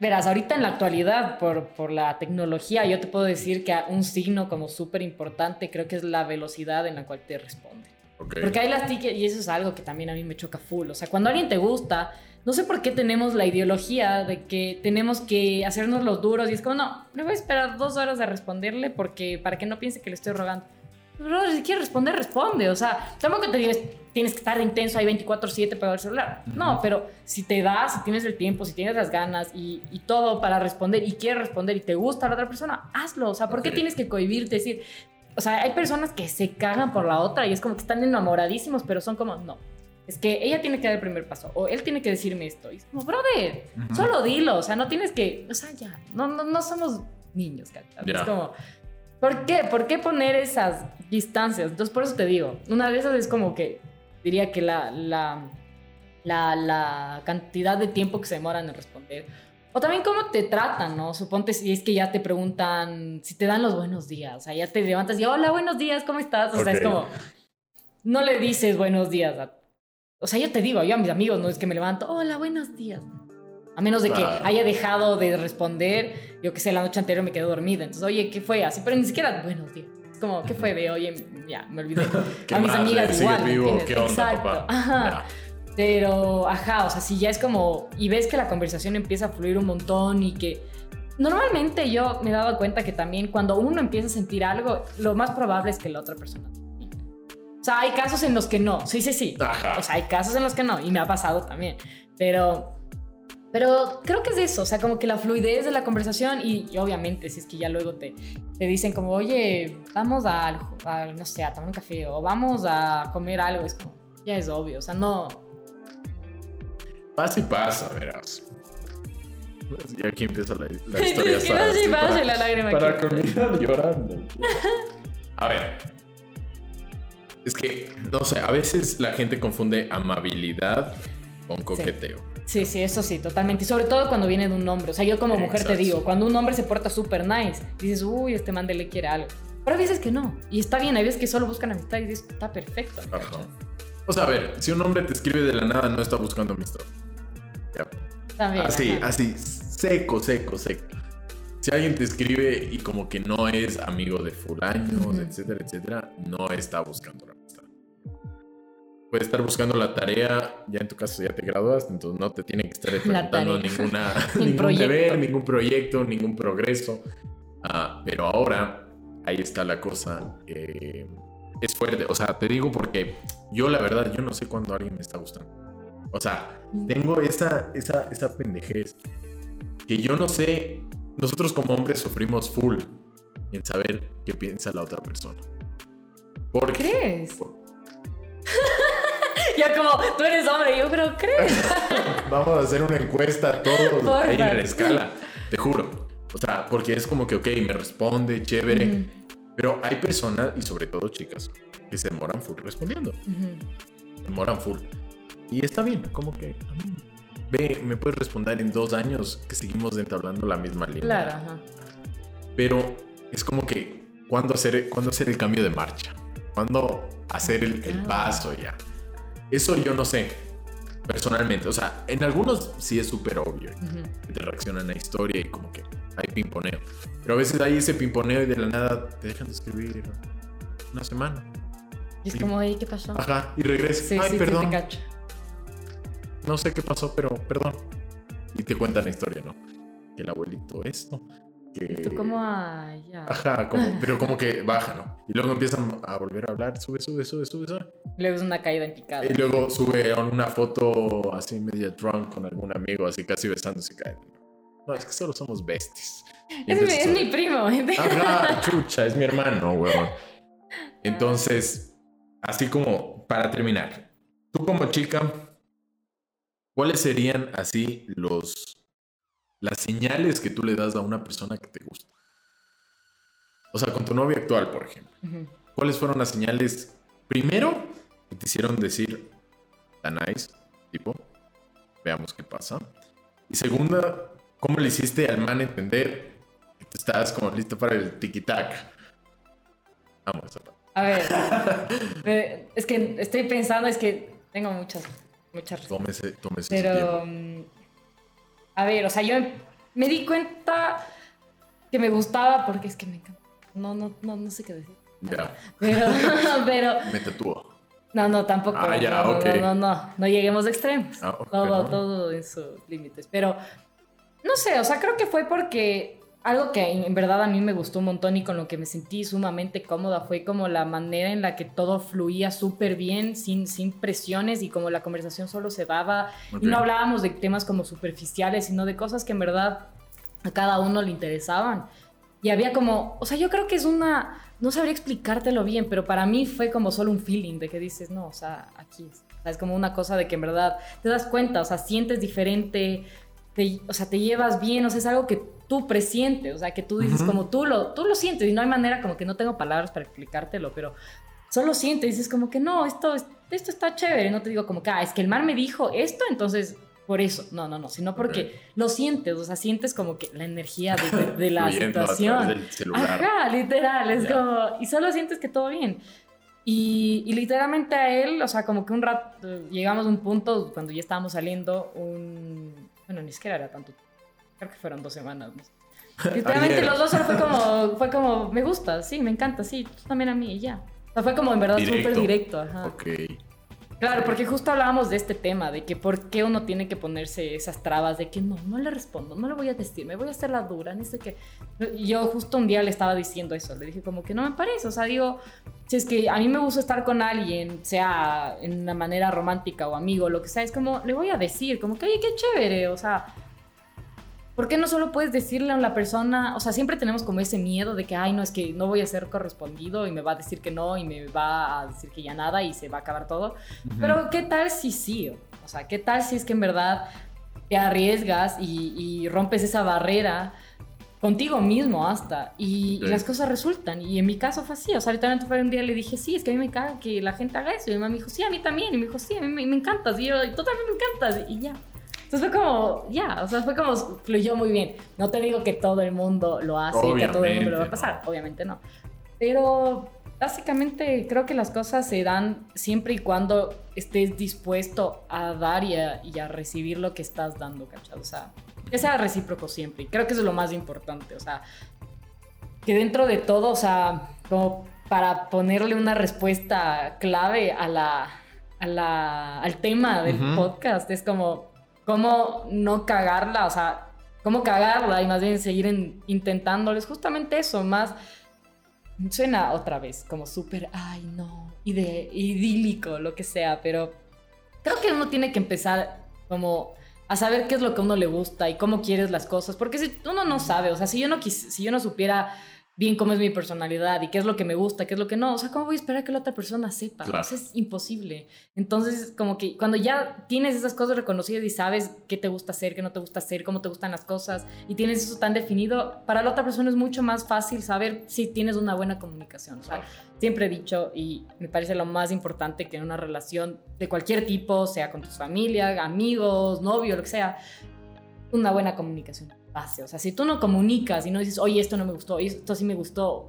Verás, ahorita en la actualidad, por, por la tecnología, yo te puedo decir que un signo como súper importante creo que es la velocidad en la cual te responde. Ok. Porque hay las tickets y eso es algo que también a mí me choca full. O sea, cuando alguien te gusta, no sé por qué tenemos la ideología de que tenemos que hacernos los duros y es como, no, me voy a esperar dos horas a responderle porque para que no piense que le estoy rogando. Bro, si quieres responder, responde. O sea, tampoco te digo, tienes que estar intenso ahí 24-7 para el celular. No, Ujú. pero si te das, si tienes el tiempo, si tienes las ganas y, y todo para responder y quieres responder y te gusta la otra persona, hazlo. O sea, ¿por qué tienes que cohibirte? Decir, o sea, hay personas que se cagan por la otra y es como que están enamoradísimos, pero son como, no. Es que ella tiene que dar el primer paso o él tiene que decirme esto. Y es como, brother, Ujú. solo dilo. O sea, no tienes que, o sea, ya, no, no, no somos niños. Ya. Es como, ¿por qué? ¿Por qué poner esas distancias? Entonces, por eso te digo, una de esas es como que diría que la, la, la, la cantidad de tiempo que se demoran en responder. O también cómo te tratan, ¿no? Suponte si es que ya te preguntan, si te dan los buenos días, o sea, ya te levantas y hola, buenos días, ¿cómo estás? O sea, es como, no le dices buenos días. a- o sea, yo te digo, yo a mis amigos no es que me levanto, hola, buenos días. A menos de que Claro. haya dejado de responder, yo que sé, la noche anterior me quedé dormida. Entonces, oye, ¿qué fue? Así, pero ni siquiera buenos días. Es como, ¿qué fue de oye? Ya, me olvidé. ¿Qué a mis amigas ¿Sigues igual. ¿me vivo? ¿Qué onda, Exacto. papá? Ajá. Pero, ajá, o sea, si ya es como, y ves que la conversación empieza a fluir un montón y que normalmente yo me he dado cuenta que también cuando uno empieza a sentir algo, lo más probable es que la otra persona. O sea, hay casos en los que no, sí, sí, sí. Ajá. O sea, hay casos en los que no, y me ha pasado también. Pero, pero creo que es eso, o sea, como que la fluidez de la conversación y, y obviamente si es que ya luego te, te dicen como, oye, vamos a, a, no sé, a tomar un café o vamos a comer algo, es como, ya es obvio, o sea, no, Pasa y pasa, verás. Y aquí empieza la, la historia. Sí, Sara, sí, para- la lágrima Para aquí. comenzar llorando. A ver. Es que, no sé, a veces la gente confunde amabilidad con coqueteo. Sí, sí, eso sí, totalmente. Y sobre todo cuando viene de un hombre. O sea, yo como mujer te digo, cuando un hombre se porta súper nice, dices, uy, este man de le quiere algo. Pero hay veces que no. Y está bien, hay veces que solo buscan amistad y dices, está perfecto. Ajá. O sea, a ver, si un hombre te escribe de la nada, no está buscando amistad. También. Así, ajá. así, seco, seco, seco. Si alguien te escribe y como que no es amigo de fulanos, Ujú. etcétera, etcétera, no está buscando la amistad. Puede estar buscando la tarea, ya en tu caso ya te graduaste, entonces no te tiene que estar preguntando ninguna, ningún proyecto. deber, ningún proyecto, ningún progreso. Ah, pero ahora, ahí está la cosa. eh, es fuerte, o sea, te digo porque yo la verdad, yo no sé cuándo alguien me está gustando. O sea, tengo esa, esa, esa pendejez que yo no sé, nosotros como hombres sufrimos full en saber qué piensa la otra persona. ¿Por qué? ¿Crees? Por- Ya como, tú eres hombre, yo pero ¿crees? Vamos a hacer una encuesta todos Porfa. ahí en la escala, te juro. O sea, porque es como que, ok, me responde, chévere. Pero hay personas, y sobre todo chicas, que se demoran full respondiendo. Ujú. Se demoran full. Y está bien, como que, ve, me puedes responder en dos años que seguimos entablando la misma línea. Claro, ajá. Pero es como que, ¿cuándo hacer, ¿cuándo hacer el cambio de marcha? ¿Cuándo hacer el, el Ah. paso ya? Eso yo no sé, personalmente. O sea, en algunos sí es súper obvio. Ujú. que te reaccionan a historia y como que hay pimponeo. Pero a veces hay ese pimponeo y de la nada te dejan de escribir una semana. Y es Sí. como, "Ey, ¿qué pasó? Ajá, y regresas. Sí, Ay, sí, sí, perdón. cacho. No sé qué pasó, pero perdón. Y te cuentan la historia, ¿no? Que el abuelito esto. Que... Tú como, ah, ya. Ajá, como, pero como que baja, ¿no? Y luego empiezan a volver a hablar, sube, sube, sube, sube, sube. Luego es una caída en picada. Y luego sube una foto así media drunk con algún amigo, así casi besándose y cae. No, es que solo somos besties. Es mi, es mi primo. Ajá, chucha, es mi hermano, weón. Entonces, así como para terminar, tú como chica, ¿cuáles serían así los las señales que tú le das a una persona que te gusta? O sea, con tu novia actual, por ejemplo. ¿Cuáles fueron las señales primero que te hicieron decir tan nice, tipo, veamos qué pasa? Y segunda, ¿cómo le hiciste al man entender que tú estabas como listo para el tiki-tac? Vamos, esa parte. A ver, es que estoy pensando, es que tengo muchas, muchas Tómese, tómese su Pero, mm, a ver, o sea, yo me di cuenta que me gustaba porque es que me encanta. No, no, no, no sé qué decir. Ya, Pero, pero, me tatúo. no, no, tampoco. Ah, ya, no, no, ok. no, no, no, no lleguemos a extremos. Ah, ok, todo, no. todo en sus límites. Pero, no sé, o sea, creo que fue porque algo que en verdad a mí me gustó un montón y con lo que me sentí sumamente cómoda fue como la manera en la que todo fluía súper bien, sin, sin presiones y como la conversación solo se daba y no hablábamos de temas como superficiales, sino de cosas que en verdad a cada uno le interesaban. Y había como, o sea, yo creo que es una, no sabría explicártelo bien, pero para mí fue como solo un feeling de que dices, no, o sea, aquí es. O sea, es como una cosa de que en verdad te das cuenta, o sea, sientes diferente, te- o sea, te llevas bien, o sea, es algo que tú presientes, o sea, que tú dices Ujú. como tú lo, tú lo sientes y no hay manera como que no tengo palabras para explicártelo, pero solo sientes, dices como que no, esto, es- esto está chévere, no te digo como que, ah, es que el mar me dijo esto, entonces por eso, no, no, no, sino porque lo sientes, o sea, sientes como que la energía de, de- de la situación. Ajá, literal, es Ya. como, y solo sientes que todo bien. Y, y literalmente a él, o sea, como que un rato, llegamos a un punto cuando ya estábamos saliendo, un, bueno, ni siquiera era tanto, creo que fueron dos semanas. ¿no? Literalmente los dos solo fue como, fue como, me gusta, sí, me encanta, sí, tú también a mí, y ya. O sea, fue como en verdad súper Directo. ajá. Ok. Claro, porque justo hablábamos de este tema, de que por qué uno tiene que ponerse esas trabas de que no, no le respondo, no le voy a decir, me voy a hacer la dura, ni sé qué. Yo justo un día le estaba diciendo eso, le dije como que no me parece, o sea, digo, si es que a mí me gusta estar con alguien, sea en una manera romántica o amigo, lo que sea, es como, le voy a decir, como que, oye, qué chévere, o sea, ¿por qué no solo puedes decirle a la persona? O sea, siempre tenemos como ese miedo de que, ay, no, es que no voy a ser correspondido y me va a decir que no y me va a decir que ya nada y se va a acabar todo. Pero ¿qué tal si sí? O sea, ¿qué tal si es que en verdad te arriesgas y, y rompes esa barrera contigo mismo hasta y, Sí. las cosas resultan y en mi caso fue así o sea literalmente fue un día le dije sí es que a mí me caga que la gente haga eso y mi mamá me dijo sí a mí también y me dijo sí a mí me, me encantas y yo también me encantas y ya entonces fue como ya o sea fue como fluyó muy bien no te digo que todo el mundo lo hace que a todo el mundo le va a Obviamente, pasar obviamente no pero básicamente creo que las cosas se dan siempre y cuando estés dispuesto a dar y a, y a recibir lo que estás dando, ¿cachai? O sea, que sea recíproco siempre. Y creo que eso es lo más importante. O sea, que dentro de todo, o sea, como para ponerle una respuesta clave a la, a la, al tema del Ujú. podcast, es como, ¿cómo no cagarla? O sea, ¿cómo cagarla? Y más bien seguir en- intentándolo. Es justamente eso, más... Suena otra vez como súper, ay no, ide- idílico, lo que sea, pero creo que uno tiene que empezar como a saber qué es lo que a uno le gusta y cómo quieres las cosas, porque si uno no sabe, o sea, si yo no, quis- si yo no supiera bien cómo es mi personalidad y qué es lo que me gusta, qué es lo que no, o sea, ¿cómo voy a esperar que la otra persona sepa? Claro. Eso es imposible. Entonces, como que cuando ya tienes esas cosas reconocidas y sabes qué te gusta hacer, qué no te gusta hacer, cómo te gustan las cosas, y tienes eso tan definido, para la otra persona es mucho más fácil saber si tienes una buena comunicación. O sea, siempre he dicho, y me parece lo más importante que en una relación de cualquier tipo, sea con tu familia, amigos, novio, lo que sea, una buena comunicación base. O sea, si tú no comunicas y no dices, oye, esto no me gustó, esto sí me gustó.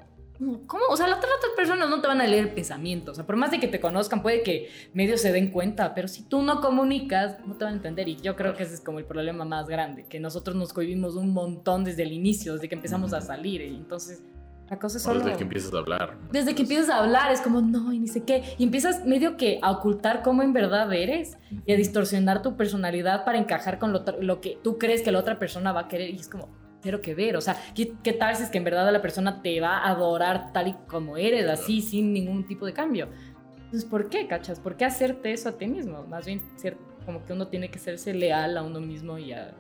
¿Cómo? O sea, las otras personas no te van a leer pensamientos. O sea, por más de que te conozcan, puede que medio se den cuenta, pero si tú no comunicas, no te van a entender. Y yo creo que ese es como el problema más grande, que nosotros nos cohibimos un montón desde el inicio, desde que empezamos a salir. Y entonces, la cosa es solo... desde que empiezas a hablar. Desde que empiezas a hablar es como, no, y ni sé qué. Y empiezas medio que a ocultar cómo en verdad eres y a distorsionar tu personalidad para encajar con lo, lo que tú crees que la otra persona va a querer. Y es como, cero que ver. O sea, ¿qué, qué tal si es que en verdad la persona te va a adorar tal y como eres, así, sin ningún tipo de cambio? Entonces, ¿por qué, cachas? ¿Por qué hacerte eso a ti mismo? Más bien, ser, como que uno tiene que serse leal a uno mismo y a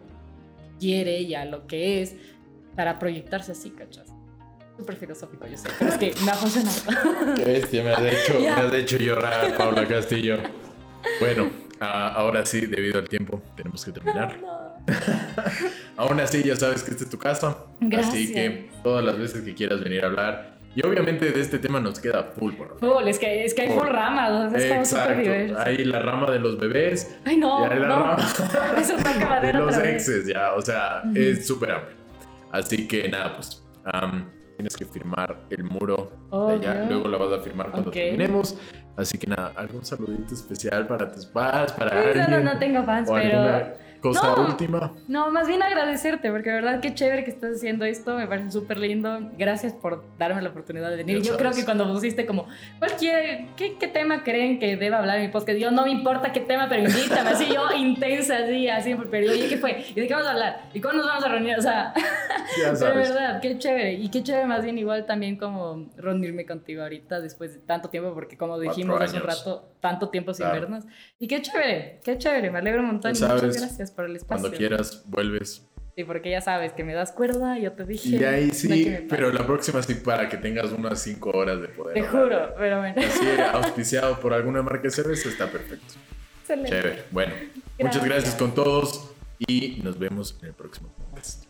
quiere y a lo que es para proyectarse así, cachas. Súper filosófico, yo sé, pero es que me ha funcionado. Qué bestia, me has hecho, Ya. me has hecho llorar, Paula Castillo. Bueno, ah, ahora sí, debido al tiempo, tenemos que terminar. Aún así, ya sabes que esta es tu casa. Así que Gracias. todas las veces que quieras venir a hablar. Y obviamente de este tema nos queda full por. Full, es que, es que hay full ramas, o sea, es como súper Exacto. diverso. Hay la rama de los bebés. Ay, no, y hay la no. rama Eso de los vez. exes, ya. O sea, Ujú. es súper amplio. Así que nada, pues. am, tienes que firmar el muro de allá. Luego la vas a firmar cuando Ok. terminemos. Así que nada, algún saludito especial para tus padres, para no, alguien. no, no tengo fans, pero... alguna cosa No. última. No, más bien agradecerte, porque de verdad qué chévere que estás haciendo esto, me parece súper lindo. Gracias por darme la oportunidad de venir. Ya Yo creo que cuando pusiste como, cualquier, ¿qué, ¿qué tema creen que deba hablar en mi podcast? Yo no me importa qué tema, pero invítame, así yo intensa, así, así, pero oye, ¿qué fue? ¿Y de qué vamos a hablar? ¿Y cuándo nos vamos a reunir? O sea, Ya de verdad, qué chévere. Y qué chévere más bien igual también como reunirme contigo ahorita después de tanto tiempo, porque como dijimos hace un rato, tanto tiempo sin Claro. vernos. Y qué chévere, qué chévere, me alegro un montón. Y muchas gracias por el espacio. Cuando quieras, vuelves. Sí, porque ya sabes que me das cuerda, yo te dije. Y ahí sí, pero la próxima sí para que tengas unas 5 horas de poder. Te hablar. juro, pero bueno. Así, auspiciado por alguna marca de cerveza, está perfecto. Excelente. Chévere. Bueno, muchas gracias con todos y nos vemos en el próximo podcast.